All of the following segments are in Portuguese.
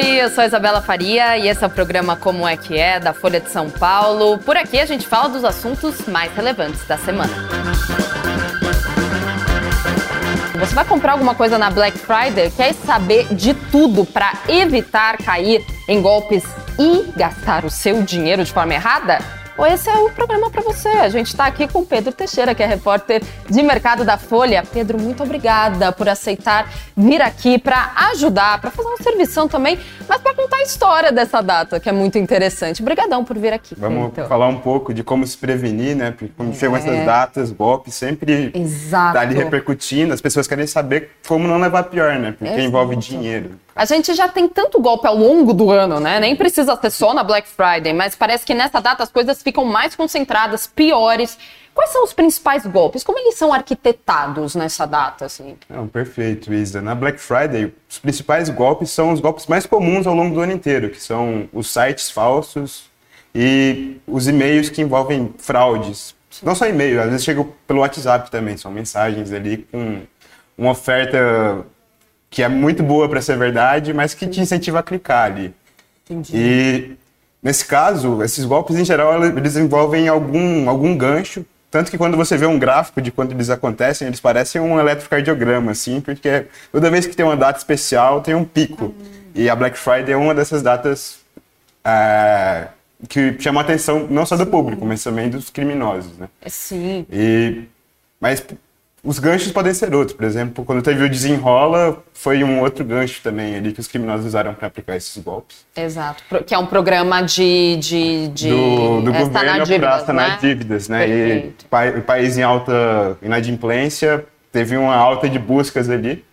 Oi, eu sou Isabela Faria e esse é o programa Como é que é da Folha de São Paulo. Por aqui a gente fala dos assuntos mais relevantes da semana. Você vai comprar alguma coisa na Black Friday? Quer saber de tudo para evitar cair em golpes e gastar o seu dinheiro de forma errada? Esse é o programa para você. A gente está aqui com Pedro Teixeira, que é repórter de mercado da Folha. Pedro, muito obrigada por aceitar vir aqui para ajudar, para fazer uma servição também, mas para contar a história dessa data, que é muito interessante. Obrigadão por vir aqui. Vamos Pedro. falar um pouco de como se prevenir, né? Porque quando é. chegam essas datas, golpe sempre está ali repercutindo. As pessoas querem saber como não levar pior, né? Porque Exato. envolve dinheiro. A gente já tem tanto golpe ao longo do ano, né? Nem precisa ser só na Black Friday, mas parece que nessa data as coisas ficam mais concentradas, piores. Quais são os principais golpes? Como eles são arquitetados nessa data? Assim? Não, perfeito, Isa. Na Black Friday, os principais golpes são os golpes mais comuns ao longo do ano inteiro, que são os sites falsos e os e-mails que envolvem fraudes. Sim. Não só e-mail, às vezes chegam pelo WhatsApp também, são mensagens ali com uma oferta que é muito boa para ser verdade, mas que te incentiva a clicar ali. Entendi. E nesse caso, esses golpes em geral eles envolvem algum algum gancho, tanto que quando você vê um gráfico de quando eles acontecem, eles parecem um eletrocardiograma assim, porque toda vez que tem uma data especial tem um pico. Hum. E a Black Friday é uma dessas datas é, que chama a atenção não só do público, mas também dos criminosos, né? Sim. E mas os ganchos podem ser outros. Por exemplo, quando teve o desenrola, foi um outro gancho também ali que os criminosos usaram para aplicar esses golpes. Exato. Que é um programa de. de, de do, do governo para sanar né? dívidas, né? Perfeito. E o país em alta inadimplência teve uma alta de buscas ali.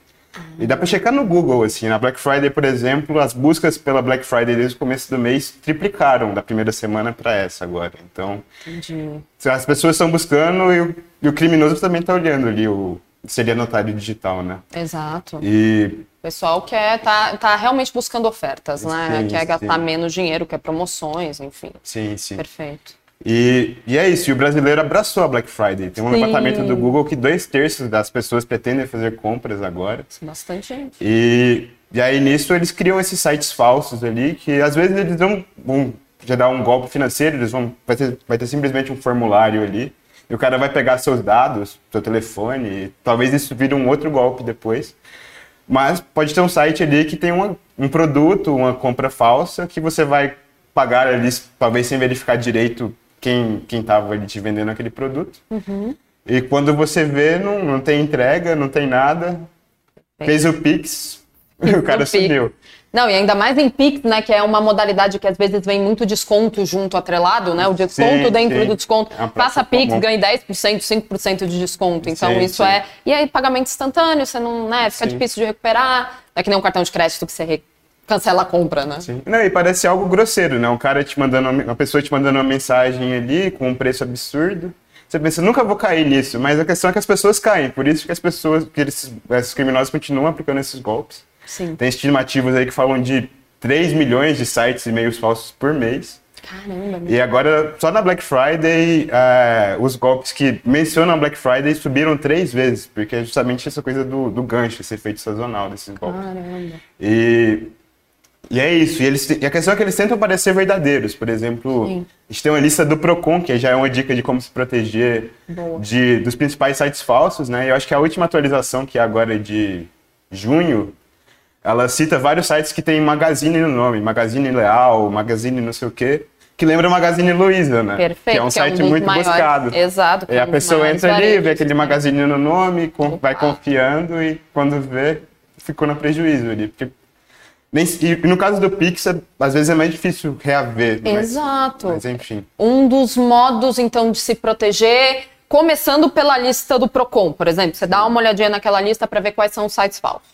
E dá para checar no Google, assim, na Black Friday, por exemplo, as buscas pela Black Friday desde o começo do mês triplicaram da primeira semana para essa agora. Então, Entendi. as pessoas estão buscando e o, e o criminoso também está olhando ali o seria notário digital, né? Exato. E o pessoal quer tá, tá realmente buscando ofertas, né? Sim, quer gastar sim. menos dinheiro, quer promoções, enfim. Sim, sim. Perfeito. E, e é isso, e o brasileiro abraçou a Black Friday. Tem um Sim. levantamento do Google que dois terços das pessoas pretendem fazer compras agora. Bastante gente. E, e aí nisso eles criam esses sites falsos ali, que às vezes eles vão, vão gerar um golpe financeiro, eles vão, vai ter, vai ter simplesmente um formulário ali, e o cara vai pegar seus dados, seu telefone, e talvez isso vire um outro golpe depois. Mas pode ter um site ali que tem uma, um produto, uma compra falsa, que você vai pagar ali, talvez sem verificar direito quem quem estava ali te vendendo aquele produto. Uhum. E quando você vê, não, não tem entrega, não tem nada. Bem. Fez o Pix, o cara subiu. Não, e ainda mais em Pix, né, que é uma modalidade que às vezes vem muito desconto junto atrelado, né? O desconto sim, dentro sim. do desconto. É Passa Pix, comum. ganha 10%, 5% de desconto. Então sim, isso é. E aí, pagamento instantâneo, você não, né? Fica difícil de recuperar. É que nem um cartão de crédito que você cancela a compra, né? Sim. Não, e parece algo grosseiro, né? Um cara te mandando, uma pessoa te mandando uma mensagem ali com um preço absurdo. Você pensa, nunca vou cair nisso, mas a questão é que as pessoas caem, por isso que as pessoas, que eles, esses criminosos continuam aplicando esses golpes. Sim. Tem estimativas aí que falam de 3 milhões de sites e e-mails falsos por mês. Caramba. E agora, só na Black Friday, uh, os golpes que mencionam Black Friday subiram três vezes, porque é justamente essa coisa do, do gancho, esse efeito sazonal desses golpes. Caramba. E e é isso. E, eles, e a questão é que eles tentam parecer verdadeiros. Por exemplo, Sim. a gente tem uma lista do Procon, que já é uma dica de como se proteger de, dos principais sites falsos, né? E eu acho que a última atualização, que é agora de junho, ela cita vários sites que tem Magazine no nome. Magazine Leal, Magazine não sei o quê. Que lembra Magazine Luiza, né? Perfeito. Que é um site é um muito maiores, buscado. Exato. E a pessoa entra ali, vê aquele Magazine no nome, com, vai confiando e quando vê, ficou no prejuízo ali. Porque e no caso do Pix, às vezes é mais difícil reaver. Exato. Mas, mas enfim. Um dos modos, então, de se proteger, começando pela lista do Procon, por exemplo. Você dá uma olhadinha naquela lista para ver quais são os sites falsos.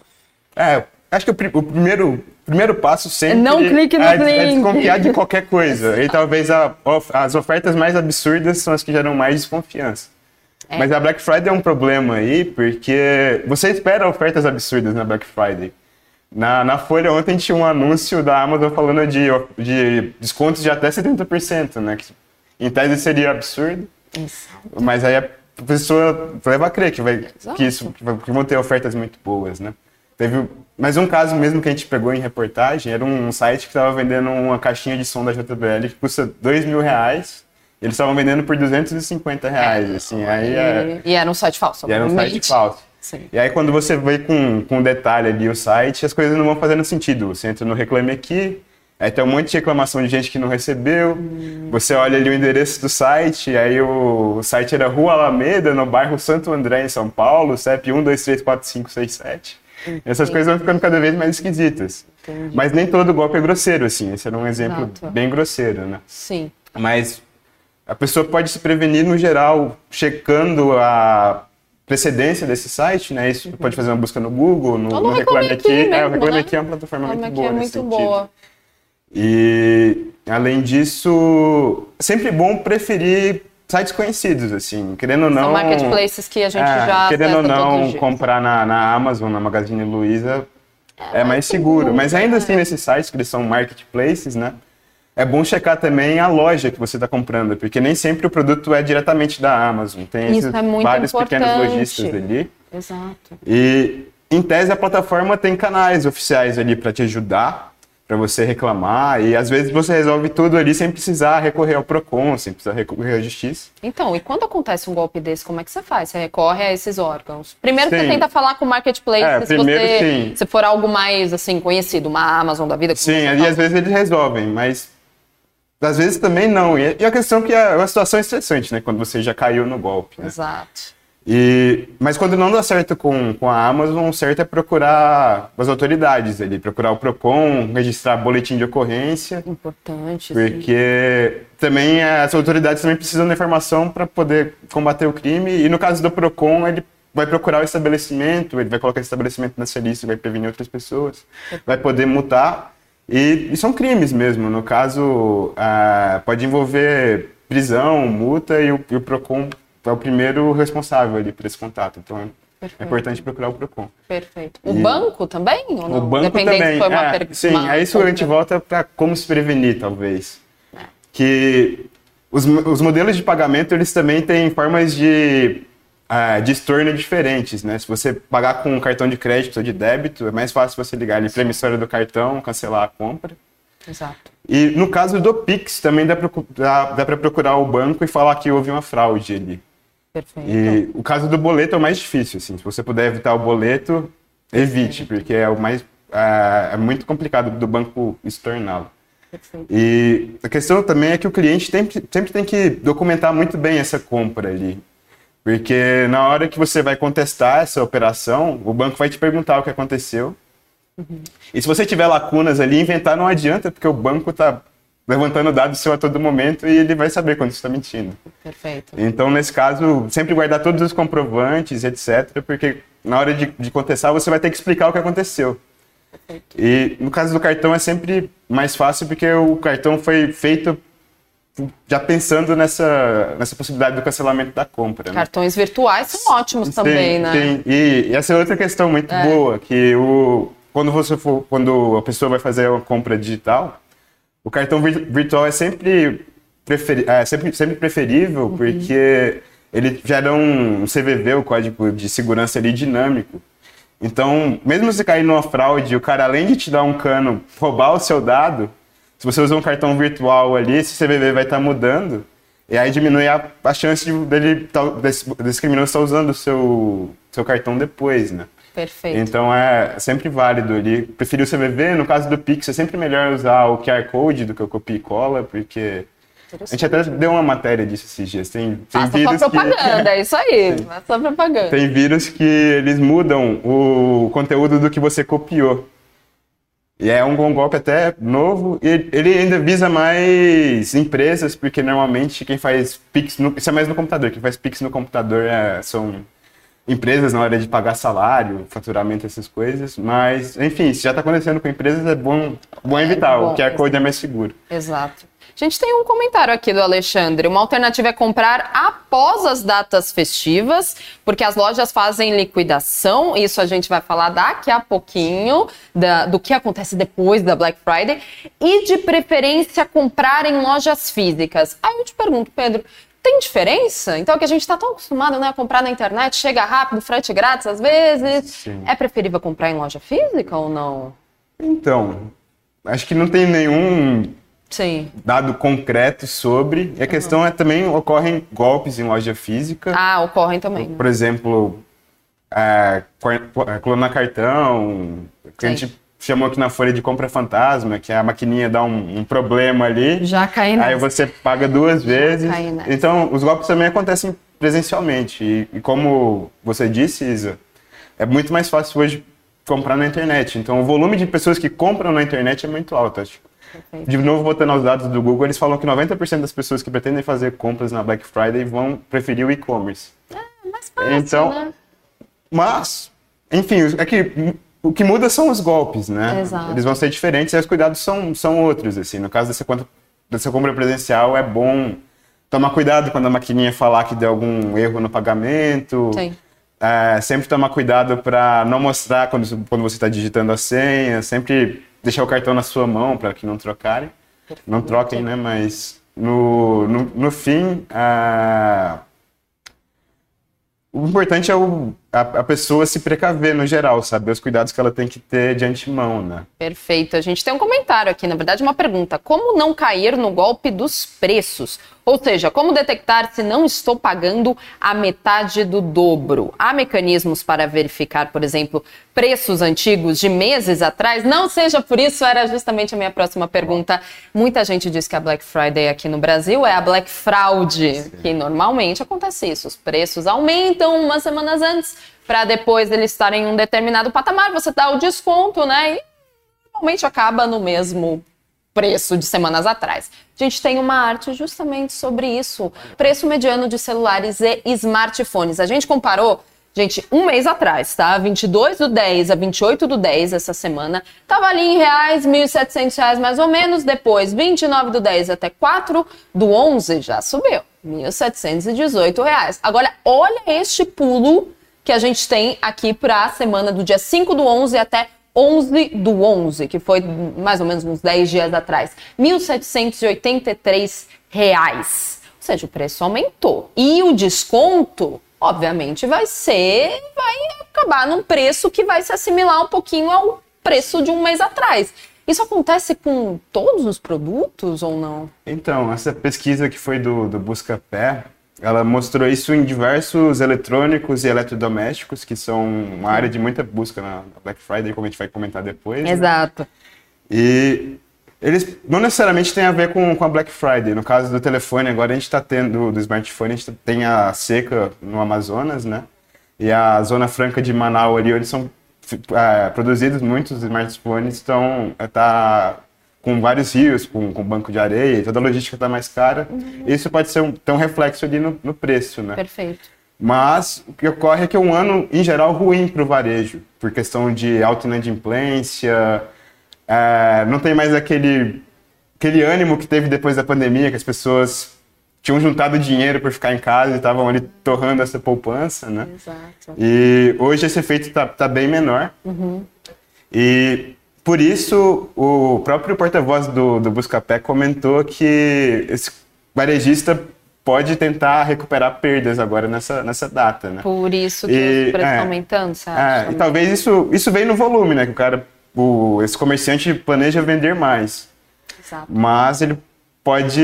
É, acho que o, o primeiro, primeiro passo sempre não clique no é, link. é desconfiar de qualquer coisa. e talvez a, as ofertas mais absurdas são as que geram mais desconfiança. É. Mas a Black Friday é um problema aí, porque você espera ofertas absurdas na Black Friday. Na, na Folha ontem tinha um anúncio da Amazon falando de, de descontos de até 70%, né? Que em tese seria absurdo. Exato. Mas aí a pessoa leva a crer que, vai, que, isso, que vão ter ofertas muito boas, né? Teve Mas um caso mesmo que a gente pegou em reportagem era um site que estava vendendo uma caixinha de som da JBL que custa dois mil reais. Eles estavam vendendo por 250 reais, assim, aí... É... E era um site falso, E era um site falso. Sim. E aí quando você vê com, com detalhe ali o site, as coisas não vão fazendo sentido. Você entra no Reclame Aqui, aí tem um monte de reclamação de gente que não recebeu, hum. você olha ali o endereço do site, aí o, o, site era Rua Alameda, no bairro Santo André, em São Paulo, CEP 1234567. Entendi. Essas coisas vão ficando cada vez mais esquisitas. Entendi. Mas nem todo golpe é grosseiro, assim. Esse era um exemplo Exato. bem grosseiro, né? Sim. Mas a pessoa pode se prevenir no geral, checando a precedência desse site, né? Isso uhum. pode fazer uma busca no Google, no, no Reclame Aqui. Mesmo, é, o Reclame né? Aqui é uma plataforma muito boa. É muito boa. E além disso, é sempre bom preferir sites conhecidos, assim, querendo ou não. São marketplaces que a gente é, já Querendo ou não comprar na, na Amazon, na Magazine Luiza, é, é mais seguro. seguro. Mas ainda assim, nesses sites que eles são marketplaces, né? É bom checar também a loja que você está comprando, porque nem sempre o produto é diretamente da Amazon. Tem Isso é vários importante. pequenos lojistas ali. Exato. E, em tese, a plataforma tem canais oficiais ali para te ajudar, para você reclamar. E às vezes você resolve tudo ali sem precisar recorrer ao PROCON, sem precisar recorrer à justiça. Então, e quando acontece um golpe desse, como é que você faz? Você recorre a esses órgãos? Primeiro sim. você tenta falar com o marketplace, é, se, você, sim. se for algo mais assim conhecido, uma Amazon da vida. Sim, ali às vezes eles resolvem, mas às vezes também não. E a questão é que é uma situação estressante, né? Quando você já caiu no golpe. Né? Exato. E, mas quando não dá certo com, com a Amazon, o certo é procurar as autoridades ali, procurar o PROCON, registrar boletim de ocorrência. Importante. Porque sim. também as autoridades também precisam da informação para poder combater o crime. E no caso do PROCON, ele vai procurar o estabelecimento, ele vai colocar esse estabelecimento nessa lista, vai prevenir outras pessoas, vai poder multar. E, e são crimes mesmo. No caso, ah, pode envolver prisão, multa e o, e o PROCON é o primeiro responsável ali por esse contato. Então é Perfeito. é importante procurar o PROCON. Perfeito. O e... banco também? Ou não? O banco Dependendo também. foi uma é, per... Sim, uma... aí isso a gente volta para como se prevenir, talvez. É. Que os, os modelos de pagamento, eles também têm formas de uh, de estorno diferentes, né? Se você pagar com um cartão de crédito ou de débito, é mais fácil você ligar ali para a emissora do cartão, cancelar a compra. Exato. E no caso do Pix, também dá para procurar o banco e falar que houve uma fraude ali. Perfeito. E o caso do boleto é o mais difícil, assim. Se você puder evitar o boleto, evite, porque é o mais é, é muito complicado do banco estorná-lo. E a questão também é que o cliente tem, sempre tem que documentar muito bem essa compra ali. Porque na hora que você vai contestar essa operação, o banco vai te perguntar o que aconteceu. Uhum. E se você tiver lacunas ali, inventar não adianta, porque o banco está levantando dados seu a todo momento e ele vai saber quando você está mentindo. Perfeito. Então, nesse caso, sempre guardar todos os comprovantes, etc., porque na hora de, de contestar você vai ter que explicar o que aconteceu. Perfeito. E no caso do cartão é sempre mais fácil porque o cartão foi feito já pensando nessa, nessa possibilidade do cancelamento da compra. Né? Cartões virtuais são ótimos tem, também, né? Tem. E, e, essa é outra questão muito é. boa, que o, quando você for, quando a pessoa vai fazer uma compra digital, o cartão virtual é sempre, preferi, é sempre, sempre preferível, uhum. porque ele gera um CVV, o código de segurança ali dinâmico. Então, mesmo se cair numa fraude, o cara além de te dar um cano, roubar o seu dado, se você usa um cartão virtual ali, esse CVV vai estar tá mudando, e aí diminui a, a chance de, dele, desse, desse criminoso estar usando o seu, seu cartão depois, né? Perfeito. Então é sempre válido ali. Preferi o CVV, no caso do Pix é sempre melhor usar o QR Code do que o copia e cola, porque a gente até deu uma matéria disso esses dias. Tem, tem Faça vírus propaganda, que... é isso aí. Faça propaganda. Tem vírus que eles mudam o conteúdo do que você copiou. E é um golpe até novo e ele ainda visa mais empresas, porque normalmente quem faz Pix, no, isso é mais no computador, quem faz Pix no computador é, são empresas na hora de pagar salário, faturamento, essas coisas. Mas, enfim, se já está acontecendo com empresas, é bom, bom é evitar, é bom, o QR Code é mais seguro. Exato. A gente tem um comentário aqui do Alexandre. Uma alternativa é comprar após as datas festivas, porque as lojas fazem liquidação. Isso a gente vai falar daqui a pouquinho da, do que acontece depois da Black Friday. E de preferência comprar em lojas físicas. Aí eu te pergunto, Pedro, tem diferença? Então, que a gente está tão acostumado né, a comprar na internet, chega rápido, frete grátis às vezes. Sim. É preferível comprar em loja física ou não? Então, acho que não tem nenhum Sim. dado concreto sobre. E a questão é também ocorrem golpes em loja física. Ah, ocorrem também. né? Por exemplo, é, é, clonar cartão, gente chamou aqui na folha de compra fantasma, que a maquininha dá um, um problema ali. Já Aí nessa. você paga duas vezes. caí nessa. Então, os golpes também acontecem presencialmente. E, e como você disse, Isa, é muito mais fácil hoje comprar na internet. Então, o volume de pessoas que compram na internet é muito alto. Acho. Perfeito. De novo, voltando aos dados do Google, eles falam que 90% das pessoas que pretendem fazer compras na Black Friday vão preferir o e-commerce. É mais fácil, Então, né? Mas, enfim, é que o que muda são os golpes, né? Exato. Eles vão ser diferentes e os cuidados são, são outros, assim. No caso dessa, dessa compra presencial, é bom tomar cuidado quando a maquininha falar que deu algum erro no pagamento. Sim. É, sempre tomar cuidado para não mostrar quando, quando você está digitando a senha. Sempre deixar o cartão na sua mão para que não trocarem. Não troquem, né? Mas no, no, no fim, ah, o importante é o, a, a pessoa se precaver no geral, saber os cuidados que ela tem que ter de antemão, né? Perfeito. A gente tem um comentário aqui, na verdade, uma pergunta. Como não cair no golpe dos preços? Ou seja, como detectar se não estou pagando a metade do dobro? Há mecanismos para verificar, por exemplo, preços antigos de meses atrás? Não seja por isso, era justamente a minha próxima pergunta. Muita gente diz que a Black Friday aqui no Brasil é a Black Fraude, que normalmente acontece isso. Os preços aumentam umas semanas antes para depois eles estarem em um determinado patamar, você dá o desconto, né? E normalmente acaba no mesmo preço de semanas atrás. A gente tem uma arte justamente sobre isso. Preço mediano de celulares e smartphones. A gente comparou, gente, um mês atrás, tá? 22 do 10 a 28 do 10 essa semana. Tava ali em reais, 1.700 reais mais ou menos. Depois, 29 do 10 até 4 do 11 já subiu. 1.718 reais. Agora, olha este pulo que a gente tem aqui para a semana do dia 5 do 11 até 11 do 11, que foi mais ou menos uns 10 dias atrás. 1.783 reais. Ou seja, o preço aumentou. E o desconto, obviamente, vai ser, vai acabar num preço que vai se assimilar um pouquinho ao preço de um mês atrás. Isso acontece com todos os produtos ou não? Então, essa pesquisa que foi do, do Buscapé, ela mostrou isso em diversos eletrônicos e eletrodomésticos, que são uma área de muita busca na Black Friday, como a gente vai comentar depois. né? Exato. E eles não necessariamente têm a ver com, com a Black Friday. No caso do telefone, agora a gente está tendo, do smartphone, a gente tem a seca no Amazonas, né? E a Zona Franca de Manaus ali, onde são é, produzidos muitos smartphones, estão tá com vários rios, com, com banco de areia, toda a logística está mais cara. Isso pode ser um, ter um reflexo ali no, no preço, né? Perfeito. Mas o que ocorre é que é um ano, em geral, ruim para o varejo, por questão de alta inadimplência, é, não tem mais aquele, aquele ânimo que teve depois da pandemia, que as pessoas tinham juntado dinheiro por ficar em casa e estavam ali torrando essa poupança, né? Exato. E hoje esse efeito está tá bem menor. E por isso o próprio porta-voz do, do Buscapé comentou que esse varejista pode tentar recuperar perdas agora nessa, nessa data, né? Por isso que E, os preços é, aumentando, acha? É, e talvez isso, isso vem no volume, né? Que o cara, o, esse comerciante planeja vender mais. Exato. Mas ele pode,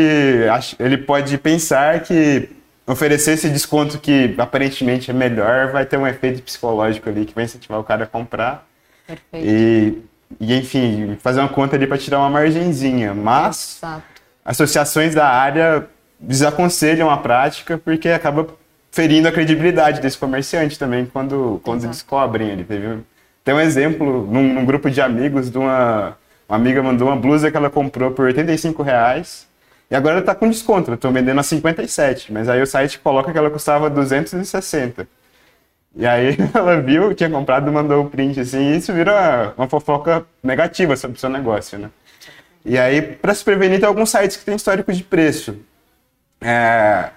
ele pode pensar que oferecer esse desconto que aparentemente é melhor vai ter um efeito psicológico ali que vai incentivar o cara a comprar Perfeito. e, e enfim, fazer uma conta ali para tirar uma margenzinha. Mas Exato. associações da área desaconselham a prática porque acaba ferindo a credibilidade desse comerciante também quando, quando Exato. descobrem ele. Teve, tem um exemplo num, num grupo de amigos de uma, uma amiga mandou uma blusa que ela comprou por 85 reais e agora ela tá com desconto, eu estou vendendo a 57, mas aí o site coloca que ela custava 260. E aí ela viu, tinha comprado, mandou o print assim, e isso vira uma fofoca negativa sobre o seu negócio, né? E aí, para se prevenir, tem alguns sites que têm histórico de preço. É,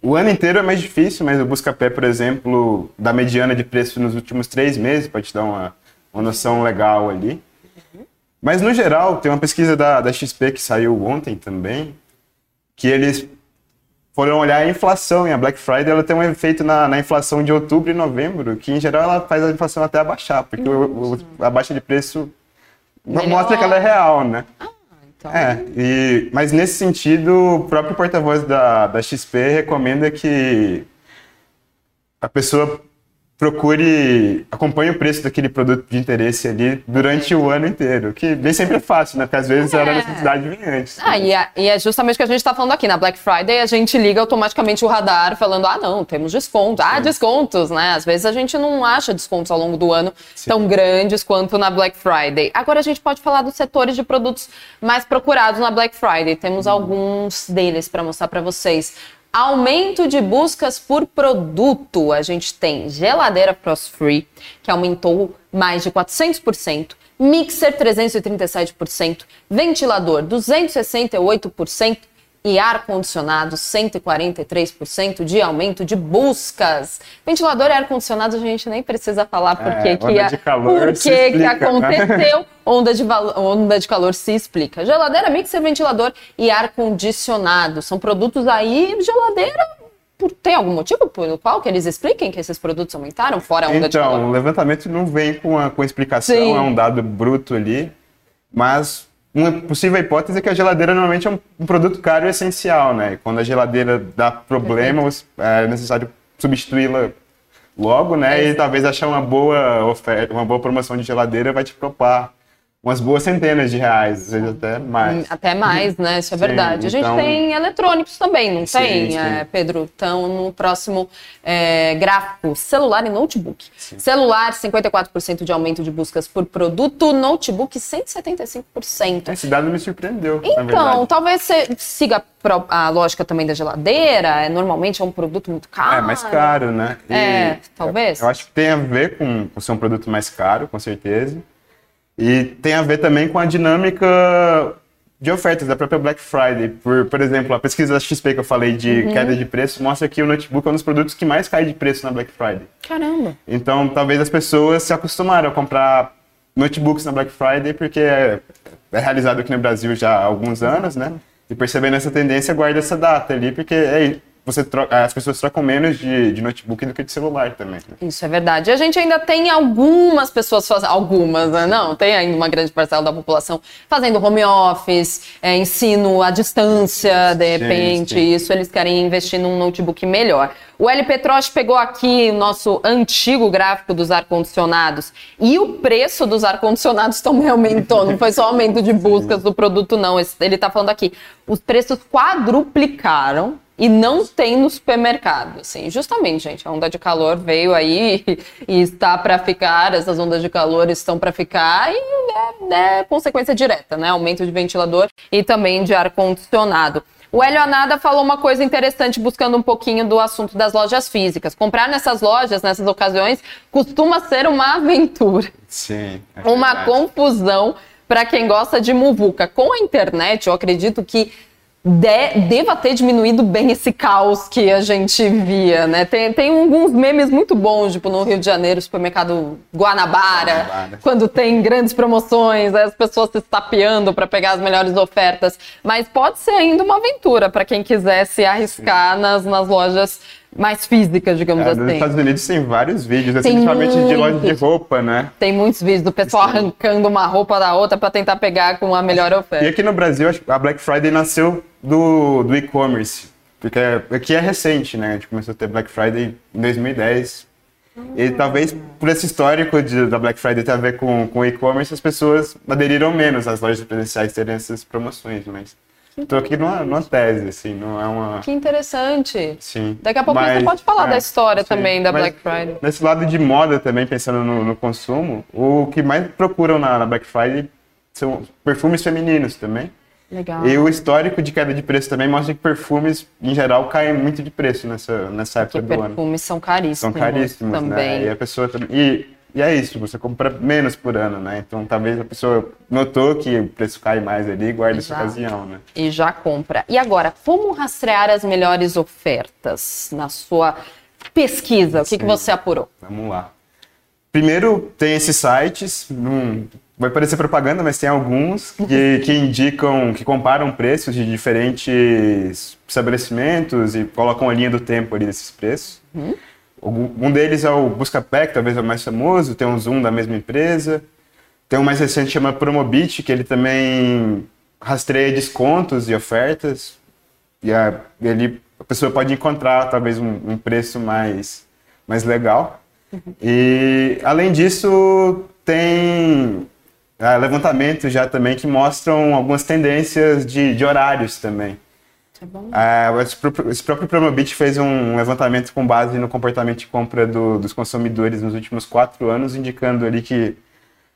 o ano inteiro é mais difícil, mas o Buscapé, por exemplo, da mediana de preço nos últimos três meses, para te dar uma, uma noção legal ali. Mas, no geral, tem uma pesquisa da, da XP que saiu ontem também, que eles foram olhar a inflação, e a Black Friday ela tem um efeito na, na inflação de outubro e novembro, que em geral ela faz a inflação até abaixar, porque o, o, a baixa de preço Melhor. mostra que ela é real, né? Então, É, e, mas nesse sentido, o próprio porta-voz da, da XP recomenda que a pessoa procure, acompanhe o preço daquele produto de interesse ali durante o ano inteiro, que nem sempre é fácil, né? Porque às vezes a É. necessidade vem antes. Ah, e é, e é justamente o que a gente está falando aqui. Na Black Friday, a gente liga automaticamente o radar falando: ah, não, temos desconto. Ah, descontos, né? Às vezes a gente não acha descontos ao longo do ano tão grandes quanto na Black Friday. Agora a gente pode falar dos setores de produtos mais procurados na Black Friday. Temos alguns deles para mostrar para vocês. Aumento de buscas por produto. A gente tem geladeira Frost Free, que aumentou mais de 400%, mixer 337%, ventilador 268% e ar-condicionado 143% de aumento de buscas. Ventilador e ar-condicionado a gente nem precisa falar É, que que, onda a- de calor por se que que explica. aconteceu. Onda de, onda de calor se explica. Geladeira, mixer, ventilador e ar-condicionado. São produtos aí, geladeira, por, tem algum motivo pelo qual que eles expliquem que esses produtos aumentaram, fora a onda de Então, calor? o levantamento não vem com a, com a explicação, Sim. é um dado bruto ali, mas uma possível hipótese é que a geladeira normalmente é um, um produto caro e essencial, né? E quando a geladeira dá problema, é necessário substituí-la logo, né? E talvez achar uma boa oferta, uma boa promoção de geladeira vai te propar umas boas centenas de reais, às vezes até mais. Até mais, né? Isso é Sim, verdade. A gente então- tem eletrônicos também, não Sim, tem, sim. é, Pedro? Então, no próximo é, gráfico, celular e notebook. Celular, 54% de aumento de buscas por produto, notebook, 175%. Esse dado me surpreendeu, Então, talvez você siga a lógica também da geladeira, é, normalmente é um produto muito caro. É mais caro, né? E É, talvez. Eu, eu acho que tem a ver com, com ser um produto mais caro, com certeza. E tem a ver também com a dinâmica de ofertas da própria Black Friday. Por, por exemplo, a pesquisa da XP que eu falei de Uhum. queda de preço mostra que o notebook é um dos produtos que mais cai de preço na Black Friday. Caramba. Então, talvez as pessoas se acostumaram a comprar notebooks na Black Friday, porque é, é realizado aqui no Brasil já há alguns anos, né? E percebendo essa tendência, guarda essa data ali, porque é, você troca- as pessoas trocam menos de, de notebook do que de celular também. né? Isso é verdade. A gente ainda tem algumas pessoas fazendo, algumas, né? não, tem ainda uma grande parcela da população fazendo home office, é, ensino à distância, de repente, sim. isso eles querem investir num notebook melhor. O LP Troche pegou aqui o nosso antigo gráfico dos ar-condicionados e o preço dos ar-condicionados também aumentou, não foi só aumento de buscas do produto, não. Ele tá falando aqui, os preços quadruplicaram e não tem no supermercado, assim, justamente, gente, a onda de calor veio aí e está para ficar, essas ondas de calor estão para ficar e é, é consequência direta, né, aumento de ventilador e também de ar-condicionado. O Hélio Anada falou uma coisa interessante, buscando um pouquinho do assunto das lojas físicas. Comprar nessas lojas, nessas ocasiões, costuma ser uma aventura Sim. é uma confusão para quem gosta de muvuca. Com a internet, eu acredito que de- deva ter diminuído bem esse caos que a gente via, né? Tem, tem alguns memes muito bons, tipo no Rio de Janeiro, supermercado Guanabara, Guanabara. quando tem grandes promoções, as pessoas se estapeando para pegar as melhores ofertas. Mas pode ser ainda uma aventura para quem quiser se arriscar nas, nas lojas mais físicas, digamos É, assim. nos Estados Unidos tem vários vídeos, assim, principalmente de loja de muitos. roupa, né? Tem muitos vídeos do pessoal arrancando uma roupa da outra para tentar pegar com a melhor E oferta. aqui no Brasil, acho que a Black Friday nasceu do, do e-commerce. Porque aqui é recente, né? A gente começou a ter Black Friday em 2010. E talvez por esse histórico de, da Black Friday ter a ver com, com e-commerce, as pessoas aderiram menos às lojas presenciais terem essas promoções. Mas estou aqui numa, numa tese, assim, não é uma. Que interessante. Sim. Daqui a pouco Mas, você pode falar é, da história sim. também da Black Friday. Nesse lado de moda também, pensando no, no consumo, o que mais procuram na, na Black Friday são perfumes femininos também. Legal. E o histórico de queda de preço também mostra que perfumes, em geral, caem muito de preço nessa, nessa Porque época do ano. perfumes são caríssimos. São caríssimos, também. né? E a pessoa também. E, e é isso, você compra menos por ano, né? Então talvez a pessoa notou que o preço cai mais ali e guarda essa ocasião, né? E já compra. E agora, como rastrear as melhores ofertas na sua pesquisa? O que, que Sim. você apurou? Vamos lá. primeiro tem esses sites, não, vai parecer propaganda, mas tem alguns que, que indicam, que comparam preços de diferentes estabelecimentos e colocam a linha do tempo ali desses preços. Uhum. Um deles é o Buscapé, que talvez é o mais famoso, tem um Zoom da mesma empresa. Tem um mais recente que chama Promobit, que ele também rastreia descontos e ofertas. E a, ele, a pessoa pode encontrar talvez um, um preço mais, mais legal. E além disso, tem ah, levantamentos já também que mostram algumas tendências de, de horários também. É bom. Ah, esse, próprio, esse próprio Promobit fez um levantamento com base no comportamento de compra do, dos consumidores nos últimos quatro anos, indicando ali que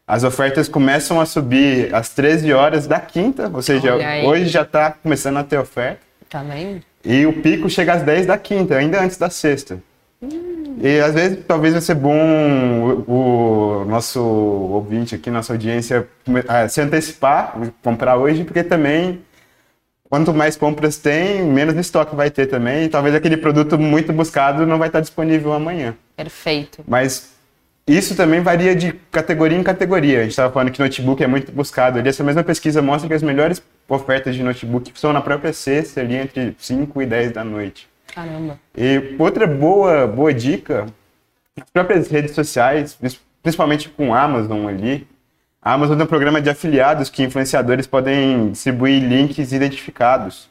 as ofertas começam a subir às 13 horas da quinta, ou seja, hoje já está começando a ter oferta. Tá vendo? E o pico chega às 10 da quinta, ainda antes da sexta. Hum. E às vezes talvez vai ser bom o, o nosso ouvinte aqui, nossa audiência, se antecipar, comprar hoje, porque também quanto mais compras tem, menos estoque vai ter também. E talvez aquele produto muito buscado não vai estar disponível amanhã. Perfeito. Mas isso também varia de categoria em categoria. A gente estava falando que notebook é muito buscado. Ali, essa mesma pesquisa mostra que as melhores ofertas de notebook são na própria sexta, ali entre 5 e 10 da noite. Caramba. E outra boa, boa dica, as próprias redes sociais, principalmente com Amazon ali, a Amazon tem um programa de afiliados que influenciadores podem distribuir links identificados.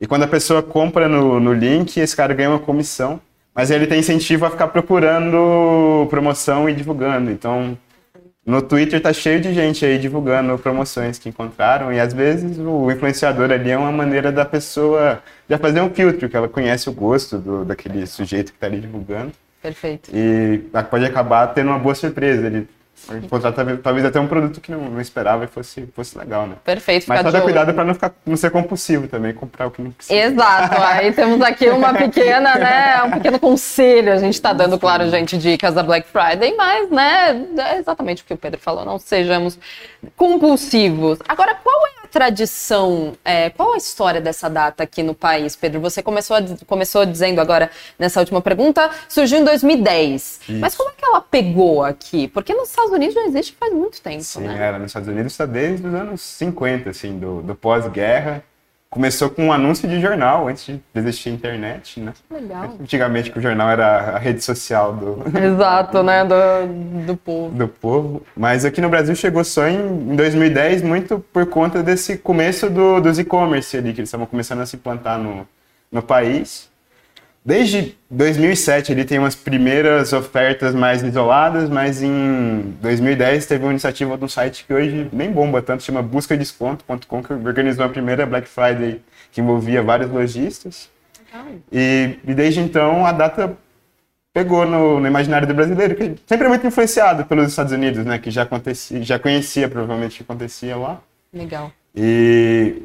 E quando a pessoa compra no, no link, esse cara ganha uma comissão. Mas ele tem incentivo a ficar procurando promoção e divulgando. Então, no Twitter tá cheio de gente aí divulgando promoções que encontraram. E às vezes o influenciador ali é uma maneira da pessoa já fazer um filtro, que ela conhece o gosto do, daquele sujeito que tá ali divulgando. Perfeito. E pode acabar tendo uma boa surpresa. Ele encontrar talvez até um produto que não, não, esperava e fosse, fosse legal, né? Perfeito. Mas só dar cuidado para não ficar não ser compulsivo também, comprar o que não precisa. Exato. Aí temos aqui uma pequena, né, um pequeno conselho. A gente está dando, claro, gente, dicas da Black Friday, mas, né, é exatamente o que o Pedro falou, não sejamos compulsivos. Agora, tradição, é, qual a história dessa data aqui no país, Pedro? Você começou, a, começou dizendo agora, nessa última pergunta, surgiu em 2010. Isso. Mas como é que ela pegou aqui? Porque nos Estados Unidos já existe faz muito tempo, Sim, né? era. Nos Estados Unidos está desde os anos 50, assim, do, do pós-guerra. Começou com um anúncio de jornal, antes de existir a internet, né? Legal. Antigamente que o jornal era a rede social do... Exato, né? Do, do povo. Do povo. Mas aqui no Brasil chegou só em, em 2010, muito por conta desse começo do, dos e-commerce ali, que eles estavam começando a se implantar no, no país. Desde 2007 ele tem umas primeiras ofertas mais isoladas, mas em 2010 teve uma iniciativa do site que hoje nem bomba tanto, chama buscadesconto.com, que organizou a primeira Black Friday que envolvia vários lojistas. E, e, desde então a data pegou no, no, imaginário do brasileiro, que sempre é muito influenciado pelos Estados Unidos, né, que já acontecia, já conhecia provavelmente o que acontecia lá. Legal. E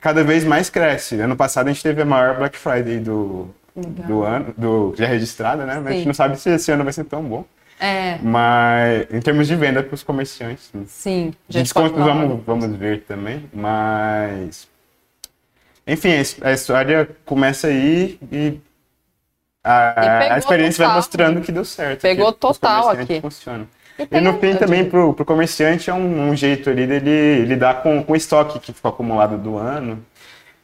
cada vez mais cresce. Ano passado a gente teve a maior Black Friday do, do ano, do, já registrada, né? Mas Sim. a gente não sabe se esse ano vai ser tão bom. É. Mas em termos de venda para os comerciantes. Sim. De descontos vamos, vamos ver também. Mas. Enfim, a história começa aí e a, a experiência total. vai mostrando que deu certo. Pegou total aqui. Funciona. E, e no fim também para o comerciante é um, um, jeito ali dele lidar com, com o estoque que ficou acumulado do ano.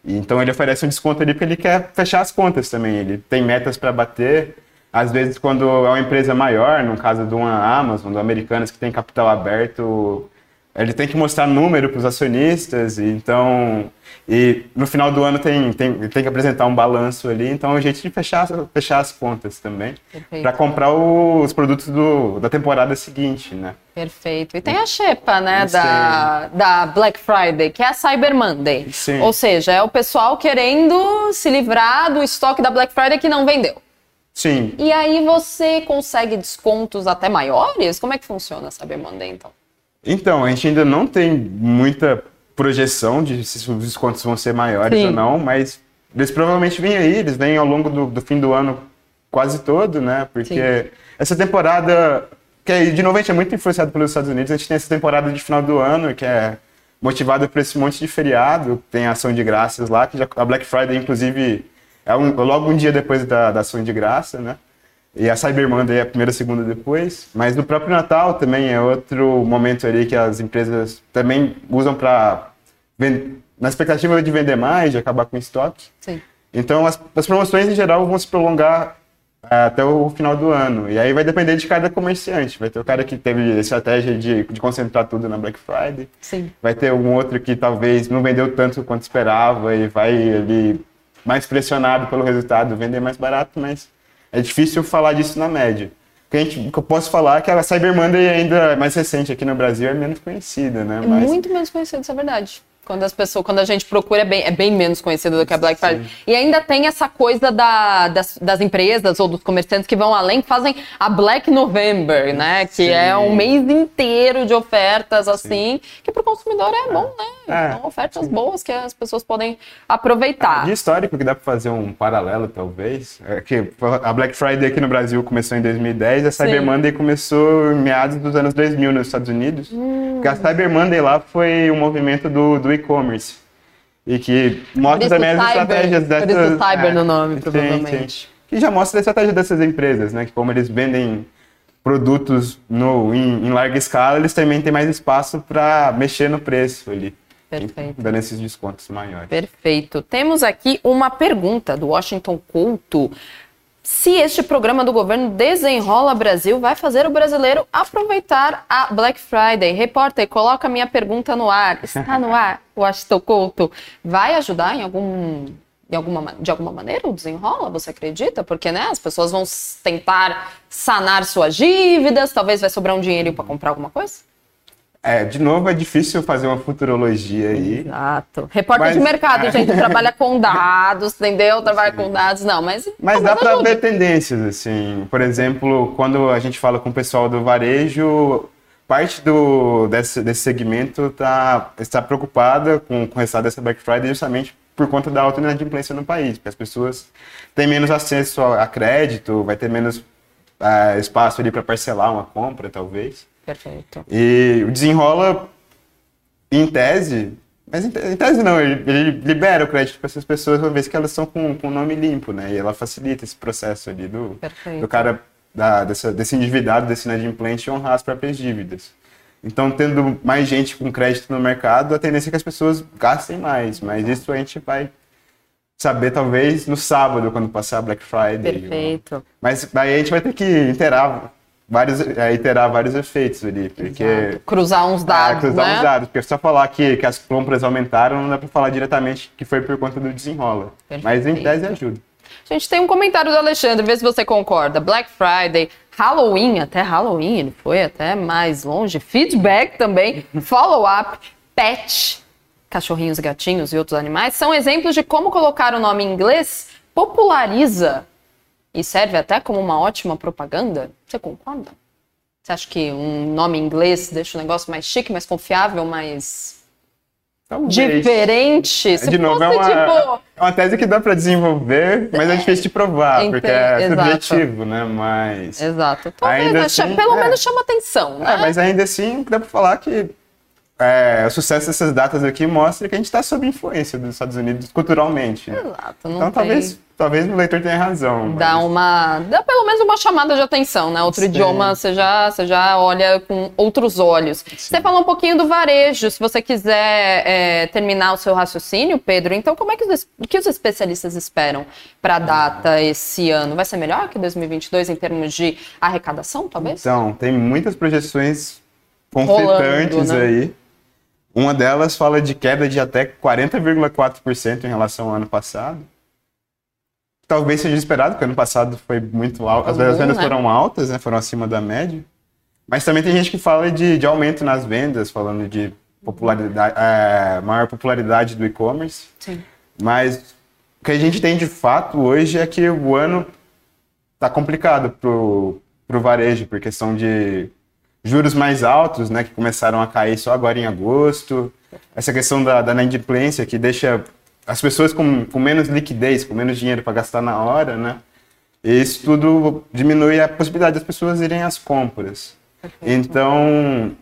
Então ele oferece um desconto ali porque ele quer fechar as contas também. Ele tem metas para bater. Às vezes, quando é uma empresa maior, no caso de uma Amazon, do Americanas, que tem capital aberto, ele tem que mostrar número para os acionistas, e então e no final do ano tem, tem, tem que apresentar um balanço ali, então é um jeito de fechar, fechar as contas também, para comprar os produtos do, da temporada seguinte, né? Perfeito. E tem a xepa, né, da, da Black Friday, que é a Cyber Monday. Sim. Ou seja, é o pessoal querendo se livrar do estoque da Black Friday que não vendeu. Sim. E aí você consegue descontos até maiores? Como é que funciona a Cyber Monday, então? Então, a gente ainda não tem muita projeção de se os descontos vão ser maiores Sim. ou não, mas eles provavelmente vêm aí, eles vêm ao longo do, do fim do ano quase todo, né? Porque Sim. essa temporada, que é, de novo a gente é muito influenciado pelos Estados Unidos, a gente tem essa temporada de final do ano que é motivada por esse monte de feriado, tem a ação de graças lá, que já, a Black Friday, inclusive, é um, logo um dia depois da, da ação de graça, né? E a Cyber Monday é a primeira, segunda depois. Mas no próprio Natal também é outro momento ali que as empresas também usam para na expectativa de vender mais, de acabar com o estoque. Sim. Então as, as promoções em geral vão se prolongar é, até o final do ano. E aí vai depender de cada comerciante. Vai ter o cara que teve estratégia de, de concentrar tudo na Black Friday. Sim. Vai ter um outro que talvez não vendeu tanto quanto esperava e vai ali mais pressionado pelo resultado, vender mais barato, mas é difícil falar disso na média. O que, a gente, que eu posso falar é que a Cyber Monday ainda é mais recente aqui no Brasil é menos conhecida, né? É mas... muito menos conhecida, isso é verdade. Quando as pessoas, quando a gente procura, é bem, é bem menos conhecido do que a Black Friday. Sim. E ainda tem essa coisa da, das, das, empresas ou dos comerciantes que vão além, que fazem a Black November, né? Que Sim. é um mês inteiro de ofertas, assim, Sim. que para o consumidor é, é, bom, né? É. São ofertas boas que as pessoas podem aproveitar. de histórico que dá para fazer um paralelo, talvez, é que a Black Friday aqui no Brasil começou em 2010, a Cyber Monday começou em meados dos anos 2000 nos Estados Unidos. Hum. Porque a Cyber Monday lá foi um movimento do, do e-commerce. E que mostra também as cyber, estratégias dessas. Por isso cyber é, no nome, provavelmente. Sim, sim. Que já mostra a estratégia dessas empresas, né? Que como eles vendem produtos no, em, em larga escala, eles também têm mais espaço para mexer no preço ali. Perfeito. Dando esses descontos maiores. Perfeito. Temos aqui uma pergunta do Washington Couto se este programa do governo Desenrola Brasil vai fazer o brasileiro aproveitar a Black Friday. Repórter, coloca minha pergunta no ar. Está no ar, Washington Couto. Vai ajudar em algum de alguma, de alguma maneira o desenrola, você acredita? Porque né, as pessoas vão tentar sanar suas dívidas, talvez vai sobrar um dinheiro para comprar alguma coisa? É, de novo, é difícil fazer uma futurologia aí. Exato. Repórter mas, de mercado, é. gente, trabalha com dados, entendeu? Trabalha Sim. com dados, não, mas... Mas dá para ver tendências, assim. Por exemplo, quando a gente fala com o pessoal do varejo, parte do, desse, desse segmento tá, está preocupada com, com o resultado dessa Black Friday justamente por conta da alta inadimplência no país, porque as pessoas têm menos acesso a, crédito, vai ter menos uh, espaço ali para parcelar uma compra, talvez. Perfeito. E o desenrola, em tese, mas em tese não, ele, ele libera o crédito para essas pessoas uma vez que elas estão com o nome limpo, né? E ela facilita esse processo ali do, do cara, da, dessa, desse endividado, desse inadimplente honrar as próprias dívidas. Então, tendo mais gente com crédito no mercado, a tendência é que as pessoas gastem mais, mas isso a gente vai saber talvez no sábado, quando passar a Black Friday. Perfeito. Mas daí a gente vai ter que interar vários, é, iterar vários efeitos ali, porque... Exato. Cruzar uns dados, é, cruzar né? uns dados, porque só falar que, que as compras aumentaram, não dá para falar diretamente que foi por conta do desenrola. Perfeito. Mas em tese ajuda. A gente tem um comentário do Alexandre, vê se você concorda. Black Friday, Halloween, até Halloween, ele foi até mais longe. Feedback também, follow-up, pet, cachorrinhos, gatinhos e outros animais, são exemplos de como colocar o nome em inglês populariza e serve até como uma ótima propaganda? Você concorda? Você acha que um nome inglês deixa o negócio mais chique, mais confiável, mais Talvez. diferente? Se de novo, é uma, tipo... é uma tese que dá para desenvolver, mas é difícil de provar, porque é Exato. subjetivo, né? Mas. Exato. Talvez, ainda assim, pelo é. menos chama atenção, é, né? É, mas ainda assim, dá para falar que é, o sucesso dessas datas aqui mostra que a gente está sob influência dos Estados Unidos culturalmente. Né? Exato. então tem... talvez, talvez o leitor tenha razão. Dá mas... uma. Dá pelo menos uma chamada de atenção, né? Outro Sim. idioma você já, você já olha com outros olhos. Sim. Você falou um pouquinho do varejo. Se você quiser é, terminar o seu raciocínio, Pedro, então como é que os, que os especialistas esperam para a data esse ano? Vai ser melhor que 2022 em termos de arrecadação, talvez? Então, tem muitas projeções conflitantes né? aí. Uma delas fala de queda de até 40,4% em relação ao ano passado. Talvez seja esperado, porque ano passado foi muito alto. As vendas né? foram altas, né? foram acima da média. Mas também tem gente que fala de, de aumento nas vendas, falando de popularidade, é, maior popularidade do e-commerce. Mas o que a gente tem de fato hoje é que o ano está complicado para o varejo, por questão de juros mais altos, né, que começaram a cair só agora em agosto, essa questão da, da inadimplência que deixa as pessoas com, com menos liquidez, com menos dinheiro para gastar na hora, né, isso tudo diminui a possibilidade das pessoas irem às compras. Perfeito. Então,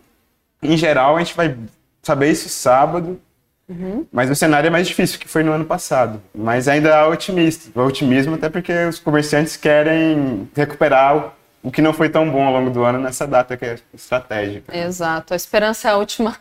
em geral, a gente vai saber isso sábado, Uhum. Mas o cenário é mais difícil que foi no ano passado. Mas ainda há otimista, otimismo, até porque os comerciantes querem recuperar o que não foi tão bom ao longo do ano nessa data que é estratégica. Exato. A esperança é a última,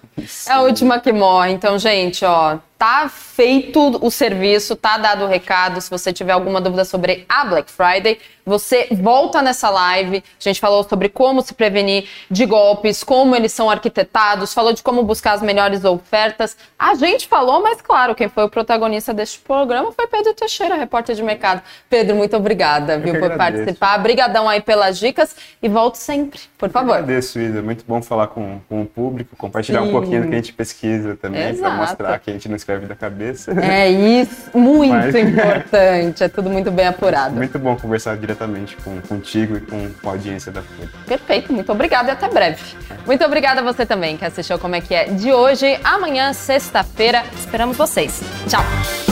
é a última que morre. Então, gente, ó, tá feito o serviço, tá dado o recado. Se você tiver alguma dúvida sobre a Black Friday, você volta nessa live. A gente falou sobre como se prevenir de golpes, como eles são arquitetados, falou de como buscar as melhores ofertas. A gente falou, mas claro, quem foi o protagonista deste programa foi Pedro Teixeira, repórter de mercado. Pedro, muito obrigada, viu, por participar. Obrigadão aí pelas dicas e volte sempre, por favor. Eu agradeço, Ida. Muito bom falar com, com o público, compartilhar Sim. um pouquinho do que a gente pesquisa também, para mostrar que a gente não escreve escreve da cabeça. É isso, muito Mas... importante. É tudo muito bem apurado. Muito bom conversar diretamente com, contigo e com, com a audiência da Folha. Perfeito, muito obrigada e até breve. Muito obrigada a você também que assistiu Como é que é de hoje. Amanhã, sexta-feira, esperamos vocês. Tchau!